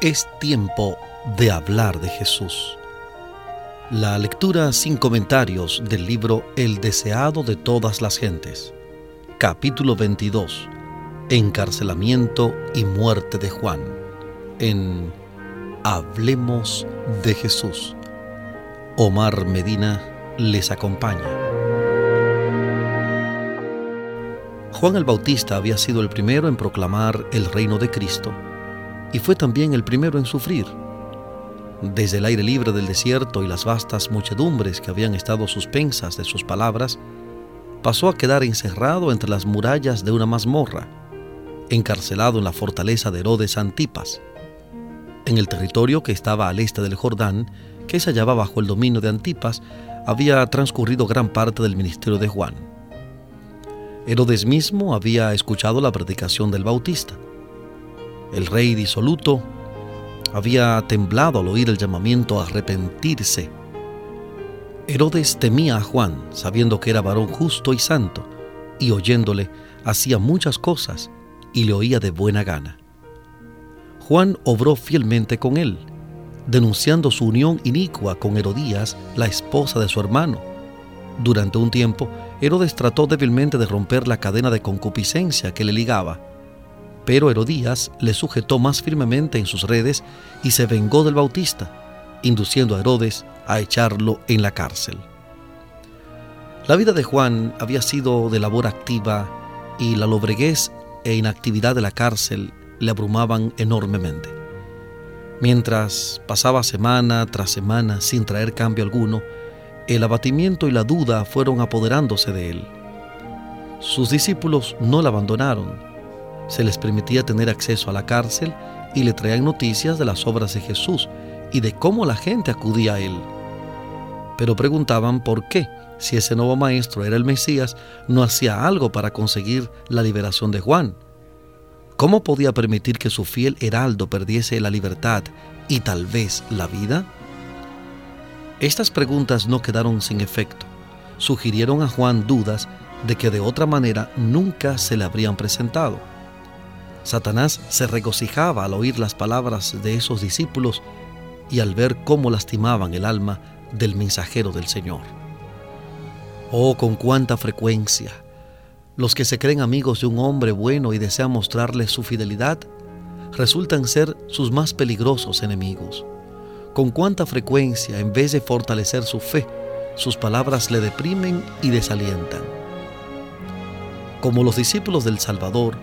Es tiempo de hablar de Jesús. La lectura sin comentarios del libro El deseado de todas las gentes. Capítulo 22. Encarcelamiento y muerte de Juan. En Hablemos de Jesús. Omar Medina les acompaña. Juan el Bautista había sido el primero en proclamar el reino de Cristo y fue también el primero en sufrir. Desde el aire libre del desierto y las vastas muchedumbres que habían estado suspensas de sus palabras, pasó a quedar encerrado entre las murallas de una mazmorra, encarcelado en la fortaleza de Herodes Antipas, en el territorio que estaba al este del Jordán, que se hallaba bajo el dominio de Antipas, había transcurrido gran parte del ministerio de Juan. Herodes mismo había escuchado la predicación del Bautista el rey disoluto había temblado al oír el llamamiento a arrepentirse. Herodes temía a Juan, sabiendo que era varón justo y santo, y oyéndole hacía muchas cosas y le oía de buena gana. Juan obró fielmente con él, denunciando su unión inicua con Herodías, la esposa de su hermano. Durante un tiempo, Herodes trató débilmente de romper la cadena de concupiscencia que le ligaba, pero Herodías le sujetó más firmemente en sus redes y se vengó del Bautista, induciendo a Herodes a echarlo en la cárcel. La vida de Juan había sido de labor activa y la lobreguez e inactividad de la cárcel le abrumaban enormemente. Mientras pasaba semana tras semana sin traer cambio alguno, el abatimiento y la duda fueron apoderándose de él. Sus discípulos no la abandonaron, se les permitía tener acceso a la cárcel y le traían noticias de las obras de Jesús y de cómo la gente acudía a él. Pero preguntaban por qué, si ese nuevo maestro era el Mesías, no hacía algo para conseguir la liberación de Juan. ¿Cómo podía permitir que su fiel heraldo perdiese la libertad y tal vez la vida? Estas preguntas no quedaron sin efecto. Sugirieron a Juan dudas de que de otra manera nunca se le habrían presentado. Satanás se regocijaba al oír las palabras de esos discípulos y al ver cómo lastimaban el alma del mensajero del Señor. Oh, con cuánta frecuencia los que se creen amigos de un hombre bueno y desean mostrarle su fidelidad resultan ser sus más peligrosos enemigos. Con cuánta frecuencia, en vez de fortalecer su fe, sus palabras le deprimen y desalientan. Como los discípulos del Salvador,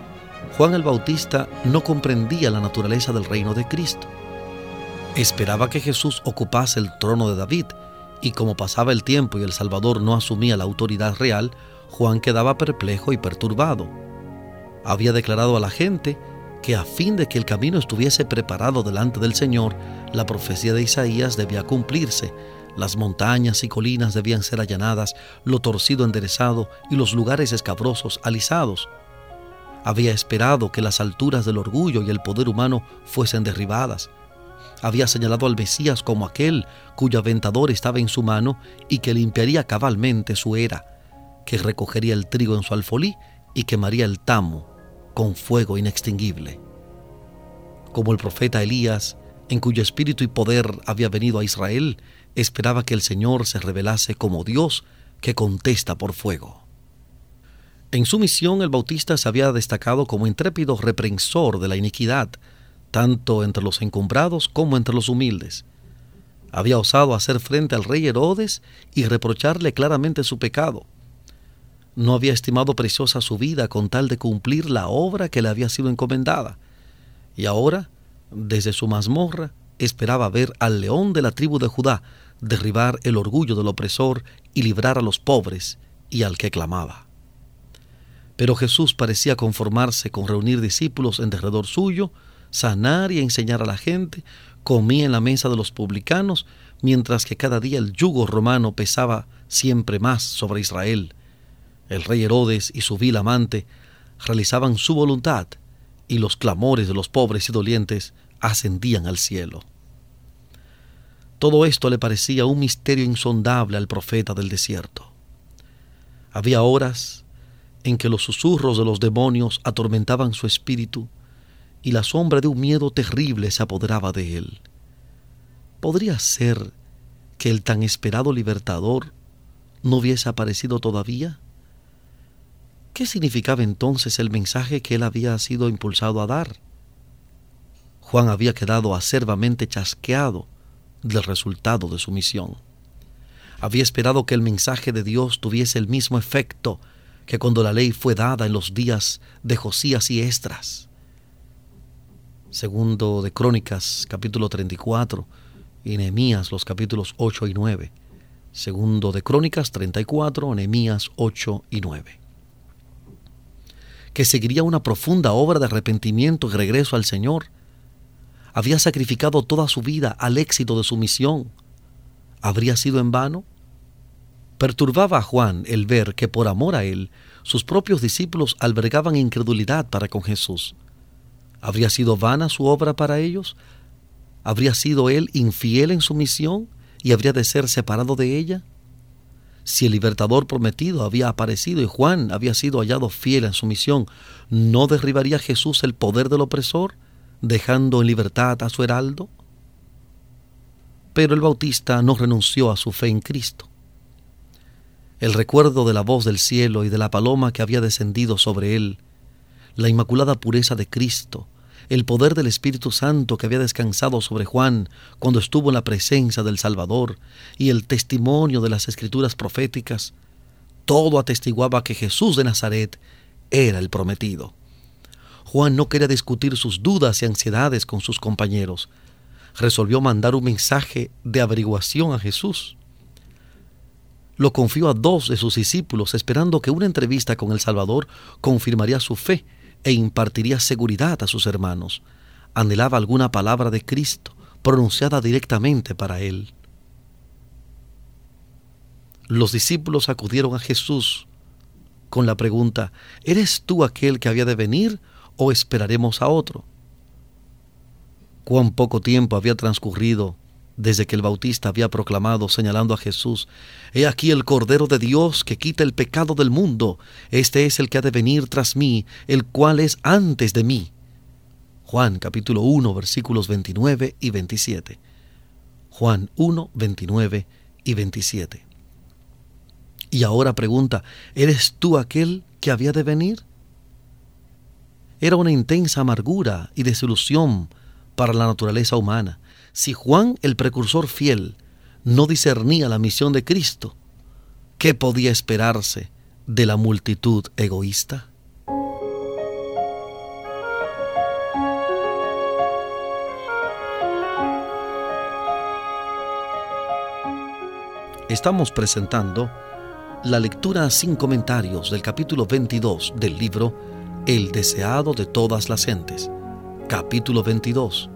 Juan el Bautista no comprendía la naturaleza del reino de Cristo. Esperaba que Jesús ocupase el trono de David, y como pasaba el tiempo y el Salvador no asumía la autoridad real, Juan quedaba perplejo y perturbado. Había declarado a la gente que a fin de que el camino estuviese preparado delante del Señor, la profecía de Isaías debía cumplirse, las montañas y colinas debían ser allanadas, lo torcido enderezado y los lugares escabrosos alisados había esperado que las alturas del orgullo y el poder humano fuesen derribadas. Había señalado al Mesías como aquel cuyo aventador estaba en su mano y que limpiaría cabalmente su era, que recogería el trigo en su alfolí y quemaría el tamo con fuego inextinguible. Como el profeta Elías, en cuyo espíritu y poder había venido a Israel, esperaba que el Señor se revelase como Dios que contesta por fuego. En su misión el Bautista se había destacado como intrépido reprensor de la iniquidad, tanto entre los encumbrados como entre los humildes. Había osado hacer frente al rey Herodes y reprocharle claramente su pecado. No había estimado preciosa su vida con tal de cumplir la obra que le había sido encomendada. Y ahora, desde su mazmorra, esperaba ver al león de la tribu de Judá derribar el orgullo del opresor y librar a los pobres y al que clamaba. Pero Jesús parecía conformarse con reunir discípulos en derredor suyo, sanar y enseñar a la gente, comía en la mesa de los publicanos, mientras que cada día el yugo romano pesaba siempre más sobre Israel. El rey Herodes y su vil amante realizaban su voluntad, y los clamores de los pobres y dolientes ascendían al cielo. Todo esto le parecía un misterio insondable al profeta del desierto. Había horas en que los susurros de los demonios atormentaban su espíritu y la sombra de un miedo terrible se apoderaba de él. ¿Podría ser que el tan esperado libertador no hubiese aparecido todavía? ¿Qué significaba entonces el mensaje que él había sido impulsado a dar? Juan había quedado acerbamente chasqueado del resultado de su misión. Había esperado que el mensaje de Dios tuviese el mismo efecto que cuando la ley fue dada en los días de Josías y Estras. Segundo de Crónicas, capítulo 34, y Nehemías, los capítulos 8 y 9. Segundo de Crónicas 34, Nehemías 8 y 9. Que seguiría una profunda obra de arrepentimiento y regreso al Señor. Había sacrificado toda su vida al éxito de su misión. ¿Habría sido en vano? Perturbaba a Juan el ver que por amor a él sus propios discípulos albergaban incredulidad para con Jesús. ¿Habría sido vana su obra para ellos? ¿Habría sido él infiel en su misión y habría de ser separado de ella? Si el libertador prometido había aparecido y Juan había sido hallado fiel en su misión, ¿no derribaría Jesús el poder del opresor, dejando en libertad a su heraldo? Pero el bautista no renunció a su fe en Cristo el recuerdo de la voz del cielo y de la paloma que había descendido sobre él, la inmaculada pureza de Cristo, el poder del Espíritu Santo que había descansado sobre Juan cuando estuvo en la presencia del Salvador y el testimonio de las escrituras proféticas, todo atestiguaba que Jesús de Nazaret era el prometido. Juan no quería discutir sus dudas y ansiedades con sus compañeros. Resolvió mandar un mensaje de averiguación a Jesús lo confió a dos de sus discípulos, esperando que una entrevista con el Salvador confirmaría su fe e impartiría seguridad a sus hermanos. Anhelaba alguna palabra de Cristo, pronunciada directamente para él. Los discípulos acudieron a Jesús con la pregunta, ¿eres tú aquel que había de venir o esperaremos a otro? Cuán poco tiempo había transcurrido desde que el Bautista había proclamado señalando a Jesús, He aquí el Cordero de Dios que quita el pecado del mundo, este es el que ha de venir tras mí, el cual es antes de mí. Juan capítulo 1 versículos 29 y 27. Juan 1, 29 y 27. Y ahora pregunta, ¿eres tú aquel que había de venir? Era una intensa amargura y desilusión para la naturaleza humana si Juan el precursor fiel no discernía la misión de Cristo, ¿qué podía esperarse de la multitud egoísta? Estamos presentando la lectura sin comentarios del capítulo 22 del libro El deseado de todas las gentes. Capítulo 22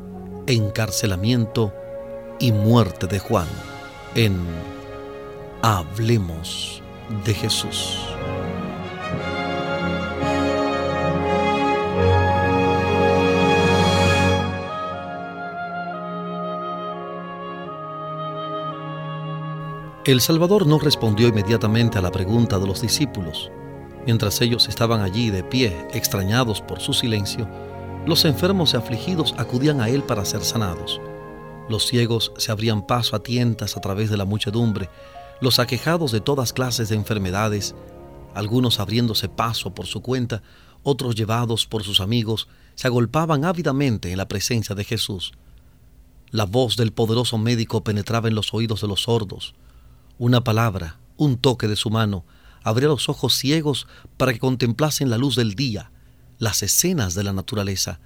encarcelamiento y muerte de Juan en Hablemos de Jesús. El Salvador no respondió inmediatamente a la pregunta de los discípulos. Mientras ellos estaban allí de pie, extrañados por su silencio, los enfermos y afligidos acudían a él para ser sanados. Los ciegos se abrían paso a tientas a través de la muchedumbre, los aquejados de todas clases de enfermedades, algunos abriéndose paso por su cuenta, otros llevados por sus amigos, se agolpaban ávidamente en la presencia de Jesús. La voz del poderoso médico penetraba en los oídos de los sordos. Una palabra, un toque de su mano, abría los ojos ciegos para que contemplasen la luz del día, las escenas de la naturaleza,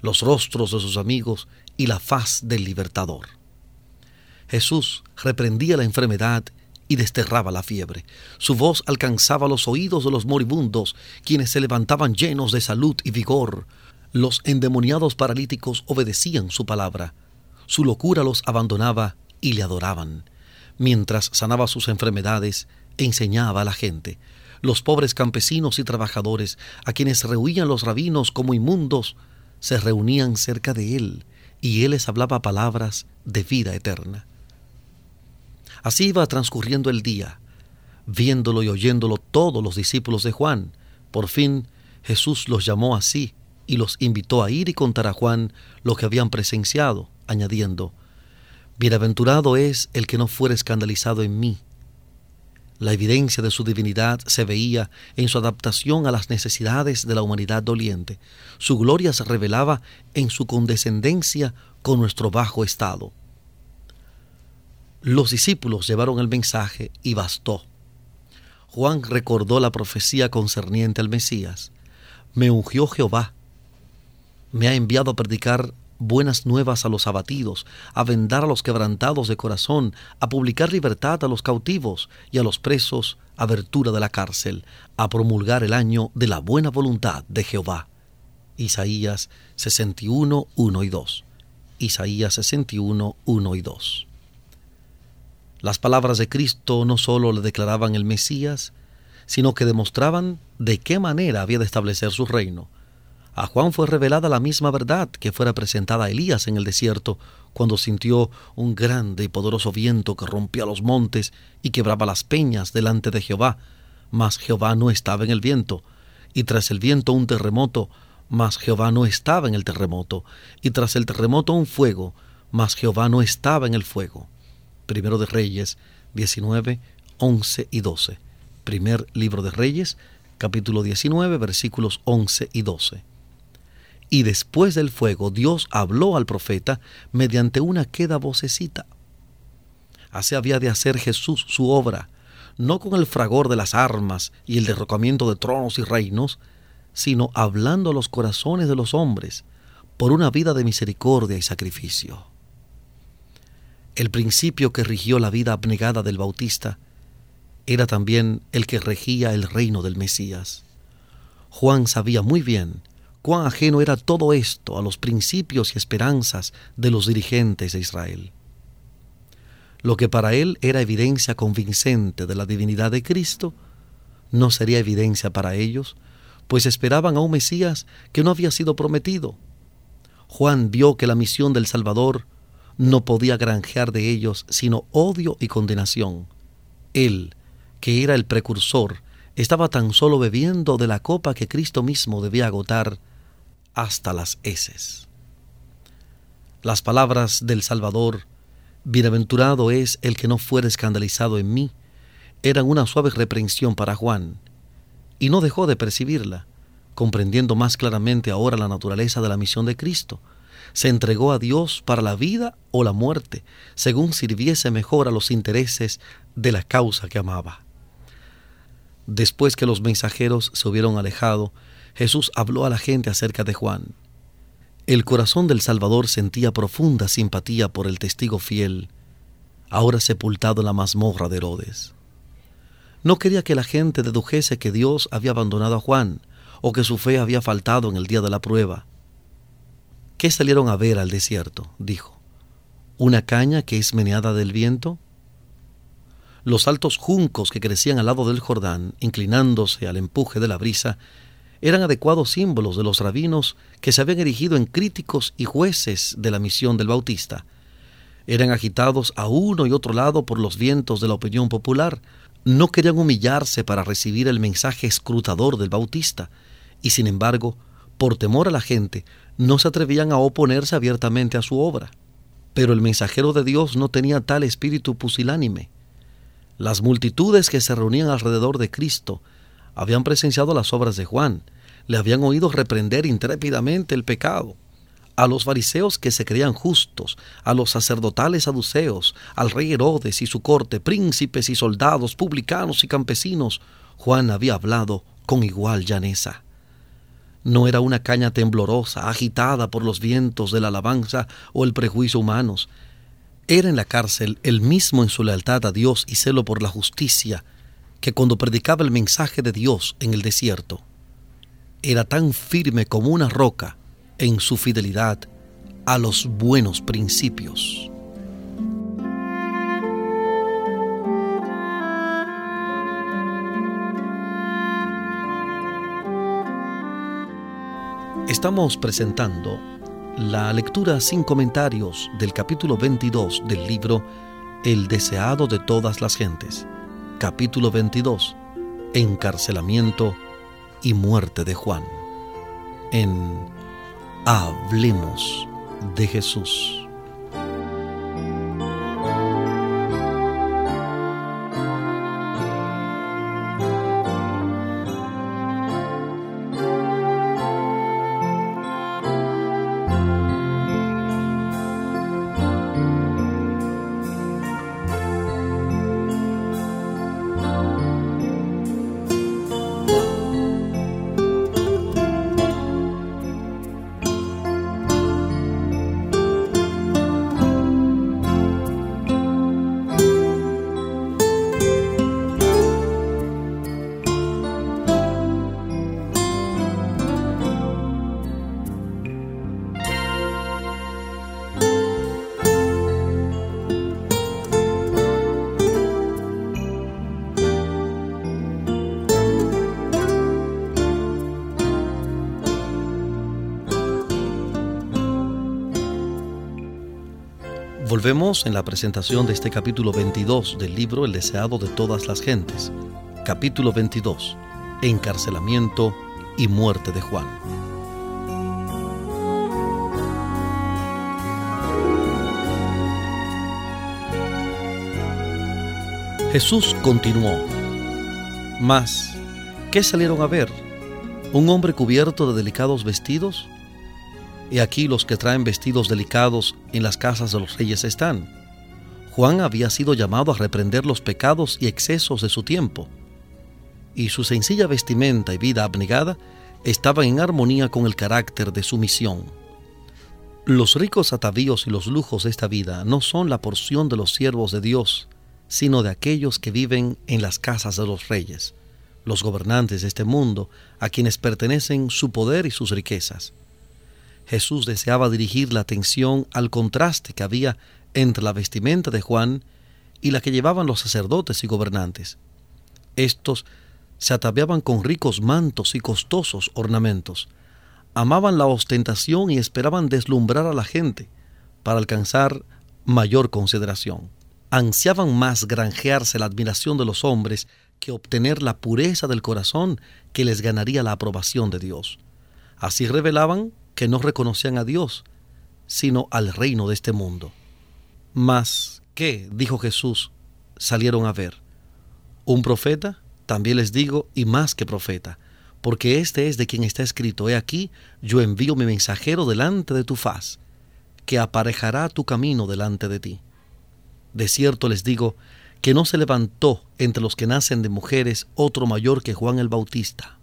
los rostros de sus amigos y la faz del libertador. Jesús reprendía la enfermedad y desterraba la fiebre. Su voz alcanzaba los oídos de los moribundos, quienes se levantaban llenos de salud y vigor. Los endemoniados paralíticos obedecían su palabra. Su locura los abandonaba y le adoraban. Mientras sanaba sus enfermedades, enseñaba a la gente los pobres campesinos y trabajadores, a quienes rehuían los rabinos como inmundos, se reunían cerca de él, y él les hablaba palabras de vida eterna. Así iba transcurriendo el día, viéndolo y oyéndolo todos los discípulos de Juan. Por fin Jesús los llamó así y los invitó a ir y contar a Juan lo que habían presenciado, añadiendo, Bienaventurado es el que no fuera escandalizado en mí. La evidencia de su divinidad se veía en su adaptación a las necesidades de la humanidad doliente. Su gloria se revelaba en su condescendencia con nuestro bajo estado. Los discípulos llevaron el mensaje y bastó. Juan recordó la profecía concerniente al Mesías. Me ungió Jehová. Me ha enviado a predicar buenas nuevas a los abatidos, a vendar a los quebrantados de corazón, a publicar libertad a los cautivos y a los presos abertura de la cárcel, a promulgar el año de la buena voluntad de Jehová. Isaías 61, 1 y 2. Isaías 61, 1 y 2. Las palabras de Cristo no sólo le declaraban el Mesías, sino que demostraban de qué manera había de establecer su reino. A Juan fue revelada la misma verdad que fuera presentada a Elías en el desierto, cuando sintió un grande y poderoso viento que rompía los montes y quebraba las peñas delante de Jehová, mas Jehová no estaba en el viento, y tras el viento un terremoto, mas Jehová no estaba en el terremoto, y tras el terremoto un fuego, mas Jehová no estaba en el fuego. Primero de Reyes 19, 11 y 12. Primer libro de Reyes, capítulo 19, versículos 11 y 12. Y después del fuego Dios habló al profeta mediante una queda vocecita. Así había de hacer Jesús su obra, no con el fragor de las armas y el derrocamiento de tronos y reinos, sino hablando a los corazones de los hombres por una vida de misericordia y sacrificio. El principio que rigió la vida abnegada del Bautista era también el que regía el reino del Mesías. Juan sabía muy bien cuán ajeno era todo esto a los principios y esperanzas de los dirigentes de Israel. Lo que para él era evidencia convincente de la divinidad de Cristo, no sería evidencia para ellos, pues esperaban a un Mesías que no había sido prometido. Juan vio que la misión del Salvador no podía granjear de ellos sino odio y condenación. Él, que era el precursor, estaba tan solo bebiendo de la copa que Cristo mismo debía agotar hasta las heces. Las palabras del Salvador, Bienaventurado es el que no fuera escandalizado en mí, eran una suave reprensión para Juan, y no dejó de percibirla, comprendiendo más claramente ahora la naturaleza de la misión de Cristo, se entregó a Dios para la vida o la muerte, según sirviese mejor a los intereses de la causa que amaba. Después que los mensajeros se hubieron alejado, Jesús habló a la gente acerca de Juan. El corazón del Salvador sentía profunda simpatía por el testigo fiel, ahora sepultado en la mazmorra de Herodes. No quería que la gente dedujese que Dios había abandonado a Juan o que su fe había faltado en el día de la prueba. ¿Qué salieron a ver al desierto? dijo. ¿Una caña que es meneada del viento? Los altos juncos que crecían al lado del Jordán, inclinándose al empuje de la brisa, eran adecuados símbolos de los rabinos que se habían erigido en críticos y jueces de la misión del Bautista. Eran agitados a uno y otro lado por los vientos de la opinión popular. No querían humillarse para recibir el mensaje escrutador del Bautista, y sin embargo, por temor a la gente, no se atrevían a oponerse abiertamente a su obra. Pero el mensajero de Dios no tenía tal espíritu pusilánime. Las multitudes que se reunían alrededor de Cristo habían presenciado las obras de Juan, le habían oído reprender intrépidamente el pecado. A los fariseos que se creían justos, a los sacerdotales saduceos, al rey Herodes y su corte, príncipes y soldados, publicanos y campesinos, Juan había hablado con igual llaneza. No era una caña temblorosa, agitada por los vientos de la alabanza o el prejuicio humanos. Era en la cárcel el mismo en su lealtad a Dios y celo por la justicia, que cuando predicaba el mensaje de Dios en el desierto, era tan firme como una roca en su fidelidad a los buenos principios. Estamos presentando la lectura sin comentarios del capítulo 22 del libro El deseado de todas las gentes. Capítulo 22. Encarcelamiento y muerte de Juan. En Hablemos de Jesús. Volvemos en la presentación de este capítulo 22 del libro El deseado de todas las gentes. Capítulo 22. Encarcelamiento y muerte de Juan. Jesús continuó. Mas, ¿qué salieron a ver? ¿Un hombre cubierto de delicados vestidos? Y aquí los que traen vestidos delicados en las casas de los reyes están. Juan había sido llamado a reprender los pecados y excesos de su tiempo, y su sencilla vestimenta y vida abnegada estaban en armonía con el carácter de su misión. Los ricos atavíos y los lujos de esta vida no son la porción de los siervos de Dios, sino de aquellos que viven en las casas de los reyes, los gobernantes de este mundo, a quienes pertenecen su poder y sus riquezas. Jesús deseaba dirigir la atención al contraste que había entre la vestimenta de Juan y la que llevaban los sacerdotes y gobernantes. Estos se ataviaban con ricos mantos y costosos ornamentos. Amaban la ostentación y esperaban deslumbrar a la gente para alcanzar mayor consideración. Ansiaban más granjearse la admiración de los hombres que obtener la pureza del corazón que les ganaría la aprobación de Dios. Así revelaban que no reconocían a Dios, sino al reino de este mundo. Mas, ¿qué? dijo Jesús, salieron a ver. ¿Un profeta? También les digo, y más que profeta, porque este es de quien está escrito, he aquí, yo envío mi mensajero delante de tu faz, que aparejará tu camino delante de ti. De cierto les digo, que no se levantó entre los que nacen de mujeres otro mayor que Juan el Bautista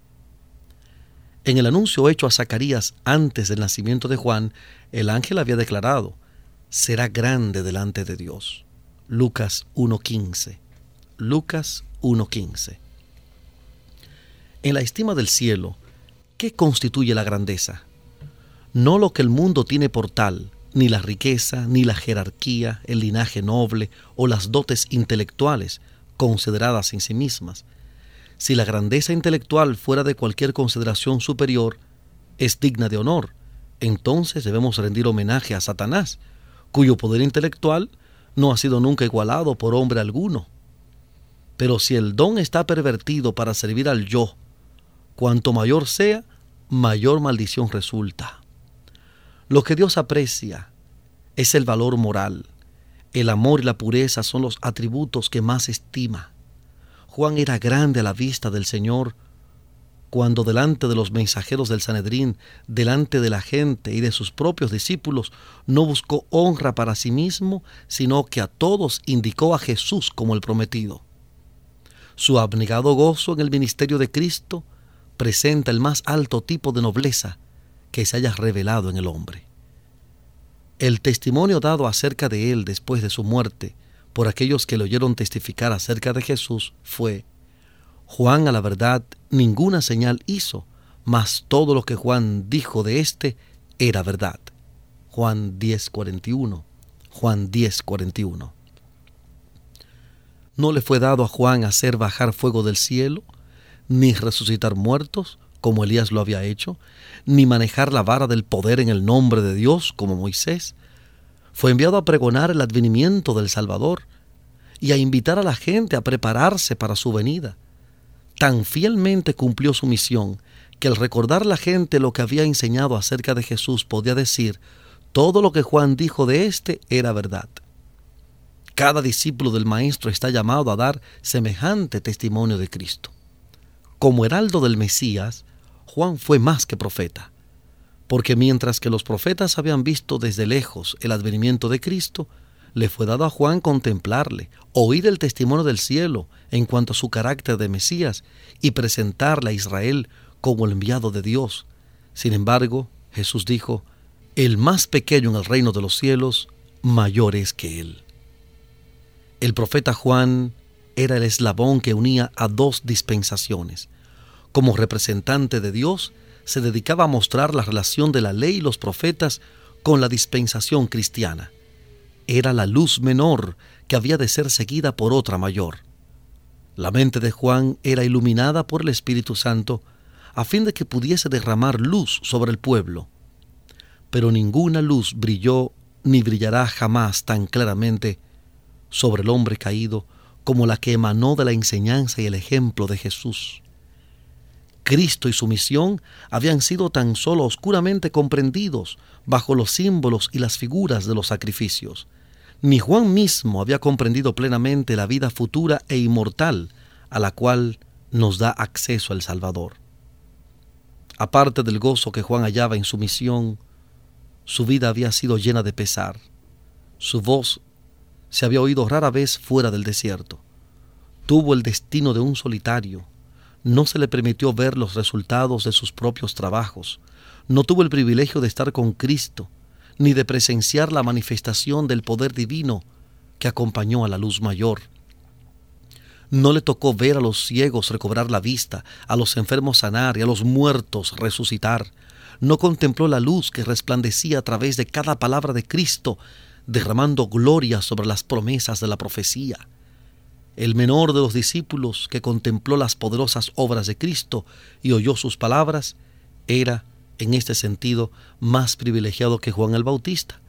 en el anuncio hecho a Zacarías antes del nacimiento de Juan, el ángel había declarado, será grande delante de Dios. Lucas 1.15. Lucas 1.15. En la estima del cielo, ¿qué constituye la grandeza? No lo que el mundo tiene por tal, ni la riqueza, ni la jerarquía, el linaje noble o las dotes intelectuales consideradas en sí mismas, si la grandeza intelectual fuera de cualquier consideración superior, es digna de honor, entonces debemos rendir homenaje a Satanás, cuyo poder intelectual no ha sido nunca igualado por hombre alguno. Pero si el don está pervertido para servir al yo, cuanto mayor sea, mayor maldición resulta. Lo que Dios aprecia es el valor moral. El amor y la pureza son los atributos que más estima. Juan era grande a la vista del Señor cuando delante de los mensajeros del Sanedrín, delante de la gente y de sus propios discípulos, no buscó honra para sí mismo, sino que a todos indicó a Jesús como el prometido. Su abnegado gozo en el ministerio de Cristo presenta el más alto tipo de nobleza que se haya revelado en el hombre. El testimonio dado acerca de él después de su muerte por aquellos que le oyeron testificar acerca de Jesús fue, Juan a la verdad ninguna señal hizo, mas todo lo que Juan dijo de éste era verdad. Juan 10:41. Juan 10:41. No le fue dado a Juan hacer bajar fuego del cielo, ni resucitar muertos, como Elías lo había hecho, ni manejar la vara del poder en el nombre de Dios, como Moisés, fue enviado a pregonar el advenimiento del Salvador y a invitar a la gente a prepararse para su venida. Tan fielmente cumplió su misión que al recordar la gente lo que había enseñado acerca de Jesús podía decir, todo lo que Juan dijo de éste era verdad. Cada discípulo del Maestro está llamado a dar semejante testimonio de Cristo. Como heraldo del Mesías, Juan fue más que profeta, porque mientras que los profetas habían visto desde lejos el advenimiento de Cristo, le fue dado a Juan contemplarle, oír el testimonio del cielo en cuanto a su carácter de Mesías y presentarle a Israel como el enviado de Dios. Sin embargo, Jesús dijo, el más pequeño en el reino de los cielos, mayor es que él. El profeta Juan era el eslabón que unía a dos dispensaciones. Como representante de Dios, se dedicaba a mostrar la relación de la ley y los profetas con la dispensación cristiana. Era la luz menor que había de ser seguida por otra mayor. La mente de Juan era iluminada por el Espíritu Santo a fin de que pudiese derramar luz sobre el pueblo. Pero ninguna luz brilló ni brillará jamás tan claramente sobre el hombre caído como la que emanó de la enseñanza y el ejemplo de Jesús. Cristo y su misión habían sido tan solo oscuramente comprendidos bajo los símbolos y las figuras de los sacrificios. Ni Juan mismo había comprendido plenamente la vida futura e inmortal a la cual nos da acceso el Salvador. Aparte del gozo que Juan hallaba en su misión, su vida había sido llena de pesar. Su voz se había oído rara vez fuera del desierto. Tuvo el destino de un solitario, no se le permitió ver los resultados de sus propios trabajos, no tuvo el privilegio de estar con Cristo, ni de presenciar la manifestación del poder divino que acompañó a la luz mayor. No le tocó ver a los ciegos recobrar la vista, a los enfermos sanar y a los muertos resucitar. No contempló la luz que resplandecía a través de cada palabra de Cristo, derramando gloria sobre las promesas de la profecía. El menor de los discípulos que contempló las poderosas obras de Cristo y oyó sus palabras, era, en este sentido, más privilegiado que Juan el Bautista,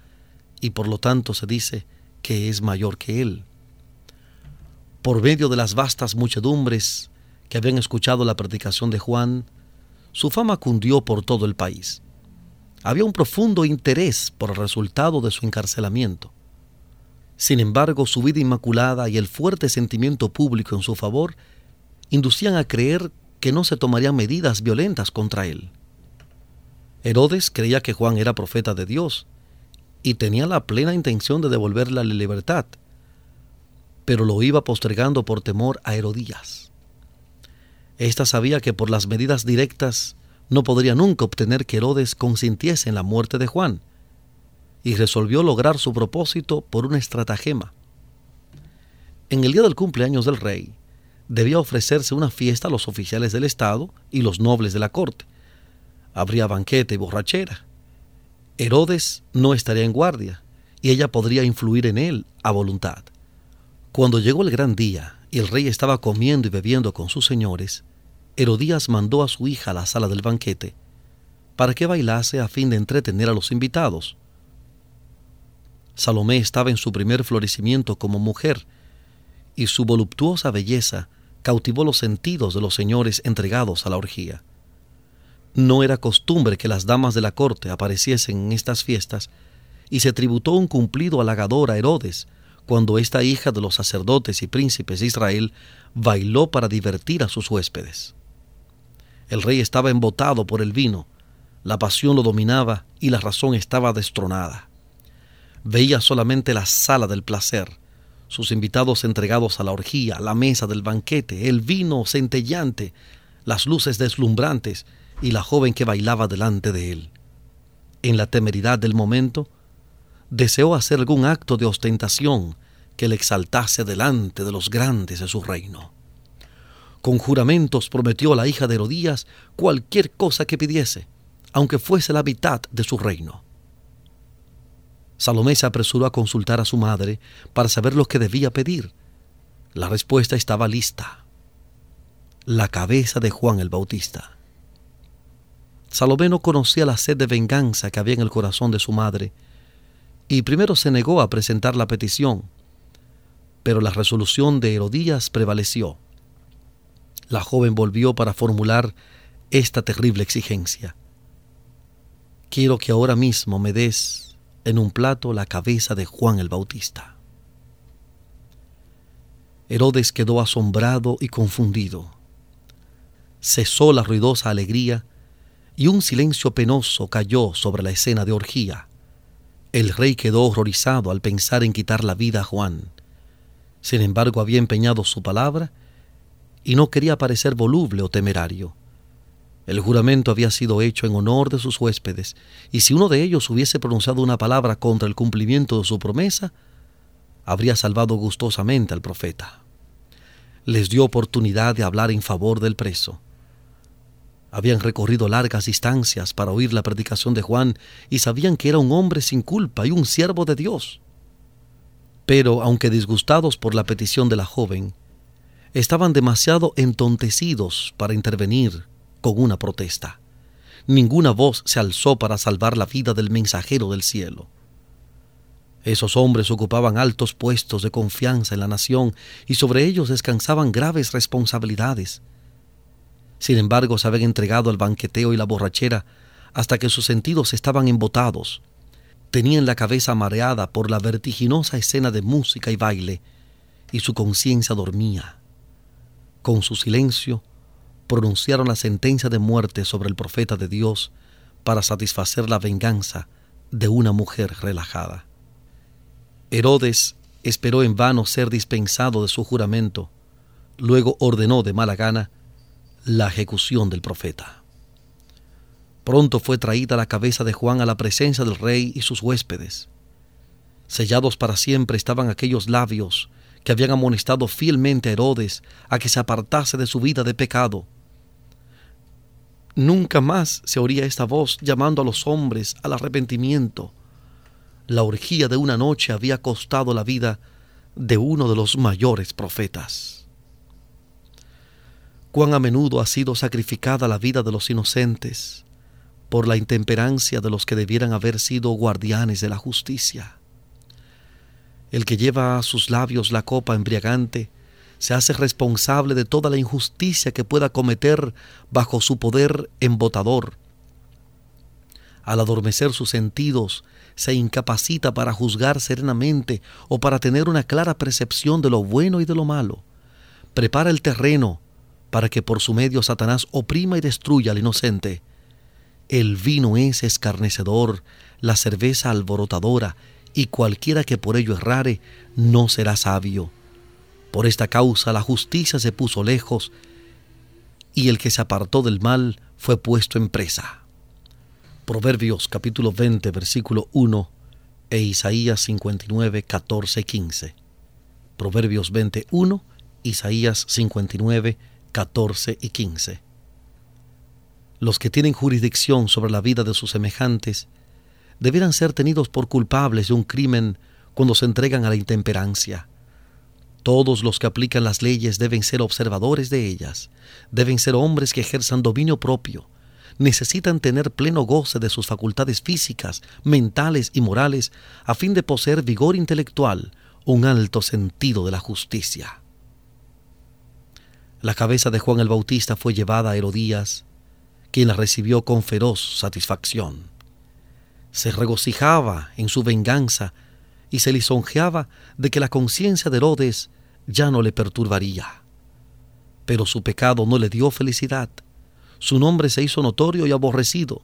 y por lo tanto se dice que es mayor que él. Por medio de las vastas muchedumbres que habían escuchado la predicación de Juan, su fama cundió por todo el país. Había un profundo interés por el resultado de su encarcelamiento. Sin embargo, su vida inmaculada y el fuerte sentimiento público en su favor inducían a creer que no se tomarían medidas violentas contra él. Herodes creía que Juan era profeta de Dios y tenía la plena intención de devolverle la libertad, pero lo iba postergando por temor a Herodías. Esta sabía que por las medidas directas no podría nunca obtener que Herodes consintiese en la muerte de Juan, y resolvió lograr su propósito por una estratagema. En el día del cumpleaños del rey, debía ofrecerse una fiesta a los oficiales del Estado y los nobles de la corte. Habría banquete y borrachera. Herodes no estaría en guardia y ella podría influir en él a voluntad. Cuando llegó el gran día y el rey estaba comiendo y bebiendo con sus señores, Herodías mandó a su hija a la sala del banquete para que bailase a fin de entretener a los invitados. Salomé estaba en su primer florecimiento como mujer, y su voluptuosa belleza cautivó los sentidos de los señores entregados a la orgía. No era costumbre que las damas de la corte apareciesen en estas fiestas, y se tributó un cumplido halagador a Herodes cuando esta hija de los sacerdotes y príncipes de Israel bailó para divertir a sus huéspedes. El rey estaba embotado por el vino, la pasión lo dominaba y la razón estaba destronada veía solamente la sala del placer, sus invitados entregados a la orgía, la mesa del banquete, el vino centellante, las luces deslumbrantes y la joven que bailaba delante de él. En la temeridad del momento, deseó hacer algún acto de ostentación que le exaltase delante de los grandes de su reino. Con juramentos prometió a la hija de Herodías cualquier cosa que pidiese, aunque fuese la mitad de su reino. Salomé se apresuró a consultar a su madre para saber lo que debía pedir. La respuesta estaba lista. La cabeza de Juan el Bautista. Salomé no conocía la sed de venganza que había en el corazón de su madre, y primero se negó a presentar la petición, pero la resolución de Herodías prevaleció. La joven volvió para formular esta terrible exigencia. Quiero que ahora mismo me des en un plato la cabeza de Juan el Bautista. Herodes quedó asombrado y confundido. Cesó la ruidosa alegría y un silencio penoso cayó sobre la escena de orgía. El rey quedó horrorizado al pensar en quitar la vida a Juan. Sin embargo, había empeñado su palabra y no quería parecer voluble o temerario. El juramento había sido hecho en honor de sus huéspedes, y si uno de ellos hubiese pronunciado una palabra contra el cumplimiento de su promesa, habría salvado gustosamente al profeta. Les dio oportunidad de hablar en favor del preso. Habían recorrido largas distancias para oír la predicación de Juan y sabían que era un hombre sin culpa y un siervo de Dios. Pero, aunque disgustados por la petición de la joven, estaban demasiado entontecidos para intervenir con una protesta. Ninguna voz se alzó para salvar la vida del mensajero del cielo. Esos hombres ocupaban altos puestos de confianza en la nación y sobre ellos descansaban graves responsabilidades. Sin embargo, se habían entregado al banqueteo y la borrachera hasta que sus sentidos estaban embotados. Tenían la cabeza mareada por la vertiginosa escena de música y baile, y su conciencia dormía. Con su silencio, pronunciaron la sentencia de muerte sobre el profeta de Dios para satisfacer la venganza de una mujer relajada. Herodes esperó en vano ser dispensado de su juramento, luego ordenó de mala gana la ejecución del profeta. Pronto fue traída la cabeza de Juan a la presencia del rey y sus huéspedes. Sellados para siempre estaban aquellos labios que habían amonestado fielmente a Herodes a que se apartase de su vida de pecado. Nunca más se oía esta voz llamando a los hombres al arrepentimiento la orgía de una noche había costado la vida de uno de los mayores profetas. Cuán a menudo ha sido sacrificada la vida de los inocentes por la intemperancia de los que debieran haber sido guardianes de la justicia. El que lleva a sus labios la copa embriagante se hace responsable de toda la injusticia que pueda cometer bajo su poder embotador. Al adormecer sus sentidos, se incapacita para juzgar serenamente o para tener una clara percepción de lo bueno y de lo malo. Prepara el terreno para que por su medio Satanás oprima y destruya al inocente. El vino es escarnecedor, la cerveza alborotadora, y cualquiera que por ello errare no será sabio. Por esta causa la justicia se puso lejos, y el que se apartó del mal fue puesto en presa. Proverbios capítulo 20, versículo 1 e Isaías 59, 14 y 15. Proverbios 21, Isaías 59, 14 y 15. Los que tienen jurisdicción sobre la vida de sus semejantes debieran ser tenidos por culpables de un crimen cuando se entregan a la intemperancia. Todos los que aplican las leyes deben ser observadores de ellas, deben ser hombres que ejerzan dominio propio, necesitan tener pleno goce de sus facultades físicas, mentales y morales a fin de poseer vigor intelectual, un alto sentido de la justicia. La cabeza de Juan el Bautista fue llevada a Herodías, quien la recibió con feroz satisfacción. Se regocijaba en su venganza y se lisonjeaba de que la conciencia de Herodes ya no le perturbaría. Pero su pecado no le dio felicidad su nombre se hizo notorio y aborrecido,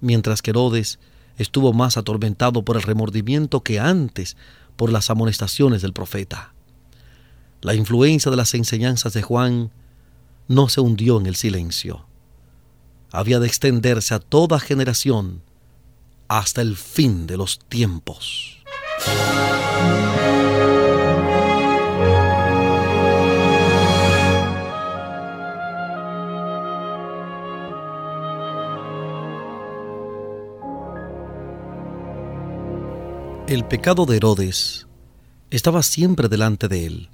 mientras que Herodes estuvo más atormentado por el remordimiento que antes por las amonestaciones del profeta. La influencia de las enseñanzas de Juan no se hundió en el silencio. Había de extenderse a toda generación hasta el fin de los tiempos. El pecado de Herodes estaba siempre delante de él.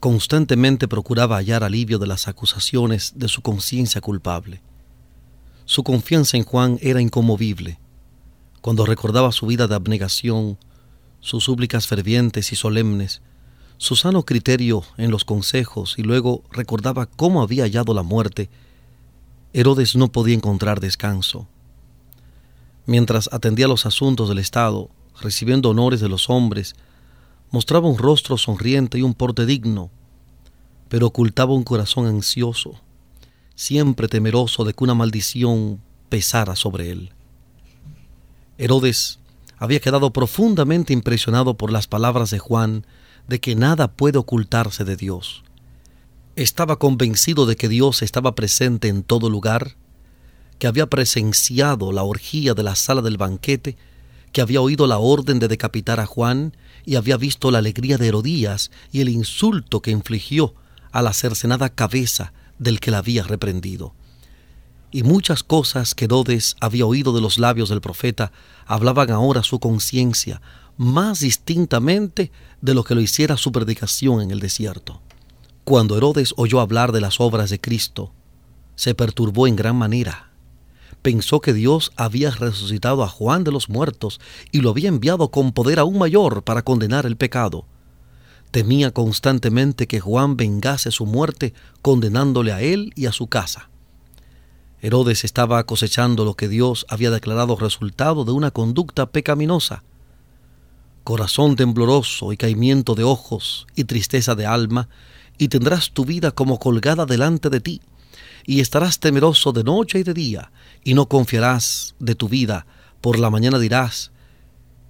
Constantemente procuraba hallar alivio de las acusaciones de su conciencia culpable. Su confianza en Juan era inconmovible. Cuando recordaba su vida de abnegación, sus súplicas fervientes y solemnes, su sano criterio en los consejos y luego recordaba cómo había hallado la muerte, Herodes no podía encontrar descanso. Mientras atendía los asuntos del Estado, recibiendo honores de los hombres, mostraba un rostro sonriente y un porte digno, pero ocultaba un corazón ansioso, siempre temeroso de que una maldición pesara sobre él. Herodes había quedado profundamente impresionado por las palabras de Juan de que nada puede ocultarse de Dios. Estaba convencido de que Dios estaba presente en todo lugar, que había presenciado la orgía de la sala del banquete, que había oído la orden de decapitar a Juan y había visto la alegría de Herodías y el insulto que infligió a la cercenada cabeza del que la había reprendido. Y muchas cosas que Herodes había oído de los labios del profeta hablaban ahora su conciencia más distintamente de lo que lo hiciera su predicación en el desierto. Cuando Herodes oyó hablar de las obras de Cristo, se perturbó en gran manera. Pensó que Dios había resucitado a Juan de los muertos y lo había enviado con poder aún mayor para condenar el pecado. Temía constantemente que Juan vengase su muerte condenándole a él y a su casa. Herodes estaba cosechando lo que Dios había declarado resultado de una conducta pecaminosa. Corazón tembloroso y caimiento de ojos y tristeza de alma, y tendrás tu vida como colgada delante de ti, y estarás temeroso de noche y de día, y no confiarás de tu vida. Por la mañana dirás,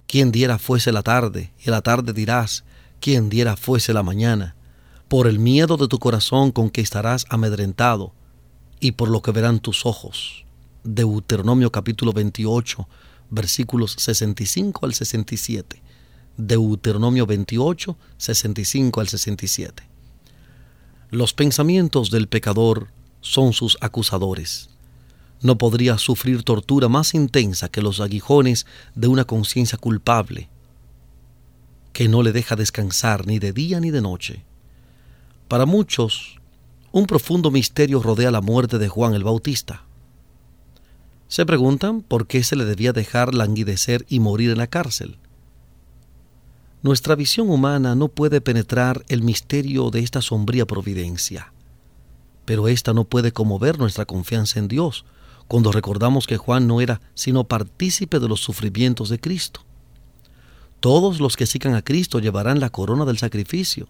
¿quién diera fuese la tarde? Y a la tarde dirás, ¿quién diera fuese la mañana? Por el miedo de tu corazón con que estarás amedrentado, y por lo que verán tus ojos. Deuteronomio capítulo 28, versículos 65 al 67. Deuteronomio 28, 65 al 67. Los pensamientos del pecador son sus acusadores. No podría sufrir tortura más intensa que los aguijones de una conciencia culpable, que no le deja descansar ni de día ni de noche. Para muchos, un profundo misterio rodea la muerte de Juan el Bautista. Se preguntan por qué se le debía dejar languidecer y morir en la cárcel. Nuestra visión humana no puede penetrar el misterio de esta sombría providencia, pero ésta no puede conmover nuestra confianza en Dios cuando recordamos que Juan no era sino partícipe de los sufrimientos de Cristo. Todos los que sigan a Cristo llevarán la corona del sacrificio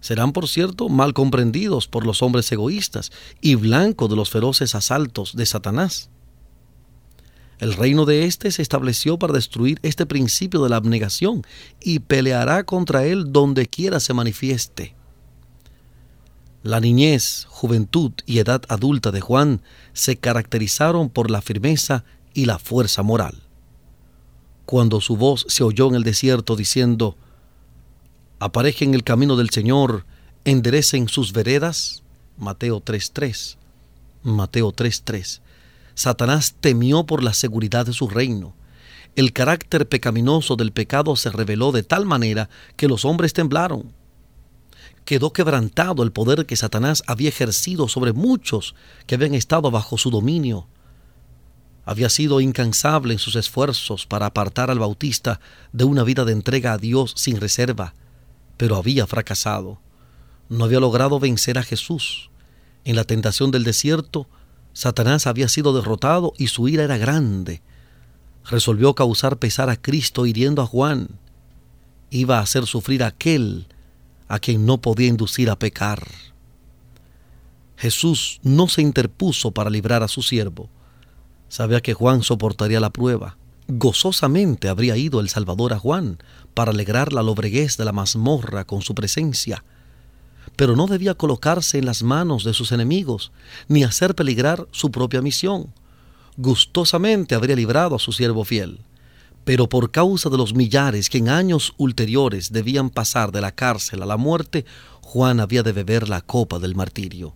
serán, por cierto, mal comprendidos por los hombres egoístas y blanco de los feroces asaltos de Satanás. El reino de éste se estableció para destruir este principio de la abnegación y peleará contra él donde quiera se manifieste. La niñez, juventud y edad adulta de Juan se caracterizaron por la firmeza y la fuerza moral. Cuando su voz se oyó en el desierto diciendo, aparejen el camino del Señor, enderecen sus veredas. Mateo 3.3. Mateo 3.3. Satanás temió por la seguridad de su reino. El carácter pecaminoso del pecado se reveló de tal manera que los hombres temblaron. Quedó quebrantado el poder que Satanás había ejercido sobre muchos que habían estado bajo su dominio. Había sido incansable en sus esfuerzos para apartar al Bautista de una vida de entrega a Dios sin reserva pero había fracasado. No había logrado vencer a Jesús. En la tentación del desierto, Satanás había sido derrotado y su ira era grande. Resolvió causar pesar a Cristo hiriendo a Juan. Iba a hacer sufrir a aquel a quien no podía inducir a pecar. Jesús no se interpuso para librar a su siervo. Sabía que Juan soportaría la prueba. Gozosamente habría ido el Salvador a Juan para alegrar la lobreguez de la mazmorra con su presencia, pero no debía colocarse en las manos de sus enemigos, ni hacer peligrar su propia misión. Gustosamente habría librado a su siervo fiel, pero por causa de los millares que en años ulteriores debían pasar de la cárcel a la muerte, Juan había de beber la copa del martirio.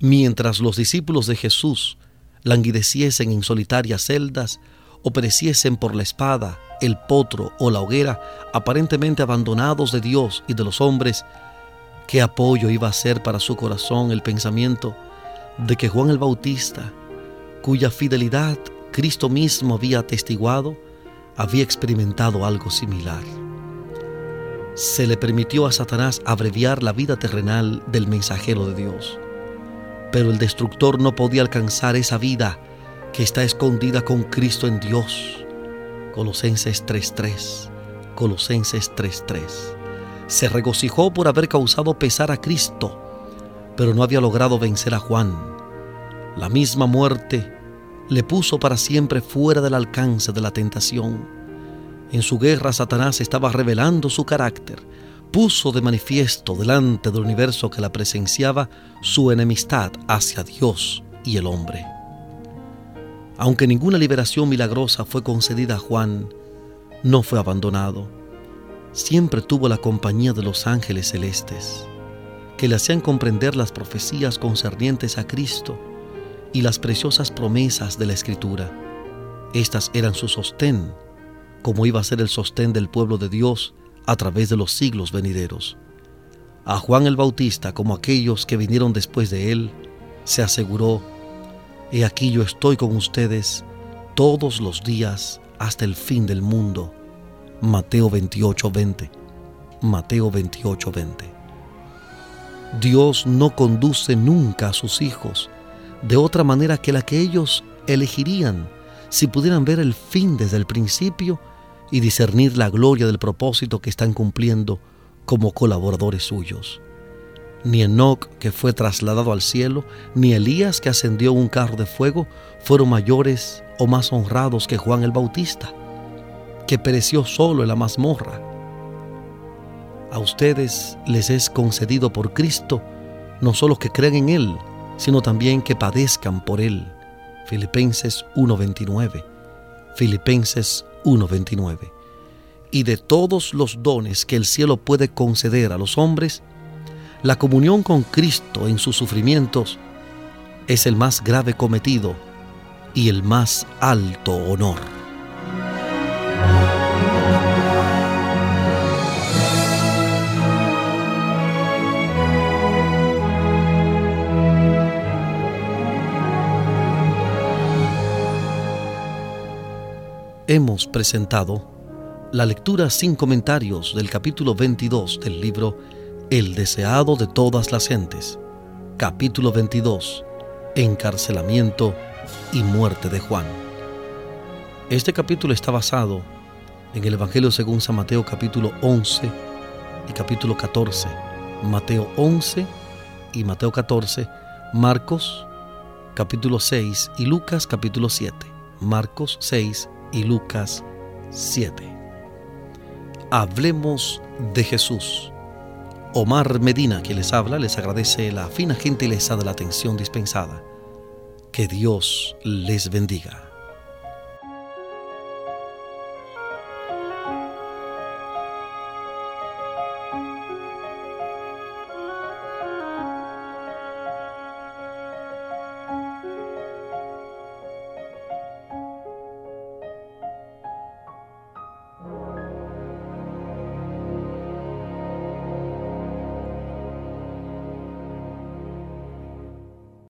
Mientras los discípulos de Jesús languideciesen en solitarias celdas, o pereciesen por la espada, el potro o la hoguera, aparentemente abandonados de Dios y de los hombres, ¿qué apoyo iba a ser para su corazón el pensamiento de que Juan el Bautista, cuya fidelidad Cristo mismo había atestiguado, había experimentado algo similar? Se le permitió a Satanás abreviar la vida terrenal del mensajero de Dios Pero el destructor no podía alcanzar esa vida que está escondida con Cristo en Dios. Colosenses 3:3. Colosenses 3:3. Se regocijó por haber causado pesar a Cristo, pero no había logrado vencer a Juan. La misma muerte le puso para siempre fuera del alcance de la tentación. En su guerra Satanás estaba revelando su carácter, puso de manifiesto delante del universo que la presenciaba su enemistad hacia Dios y el hombre. Aunque ninguna liberación milagrosa fue concedida a Juan, no fue abandonado. Siempre tuvo la compañía de los ángeles celestes, que le hacían comprender las profecías concernientes a Cristo y las preciosas promesas de la Escritura. Estas eran su sostén, como iba a ser el sostén del pueblo de Dios a través de los siglos venideros. A Juan el Bautista, como aquellos que vinieron después de él, se aseguró, He aquí yo estoy con ustedes todos los días hasta el fin del mundo. Mateo 28:20. Mateo 28:20. Dios no conduce nunca a sus hijos de otra manera que la que ellos elegirían si pudieran ver el fin desde el principio y discernir la gloria del propósito que están cumpliendo como colaboradores suyos. Ni Enoch, que fue trasladado al cielo, ni Elías, que ascendió en un carro de fuego, fueron mayores o más honrados que Juan el Bautista, que pereció solo en la mazmorra. A ustedes les es concedido por Cristo no solo que creen en Él, sino también que padezcan por Él. Filipenses 1.29. Filipenses 1.29. Y de todos los dones que el cielo puede conceder a los hombres, la comunión con Cristo en sus sufrimientos es el más grave cometido y el más alto honor. Hemos presentado la lectura sin comentarios del capítulo 22 del libro El deseado de todas las gentes, capítulo 22, encarcelamiento y muerte de Juan. Este capítulo está basado en el Evangelio según San Mateo capítulo 11 y capítulo 14, Mateo 11 y Mateo 14, Marcos capítulo 6 y Lucas capítulo 7, Marcos 6 y Lucas 7. Hablemos de Jesús. Omar Medina, que les habla, les agradece la fina gentileza de la atención dispensada. Que Dios les bendiga.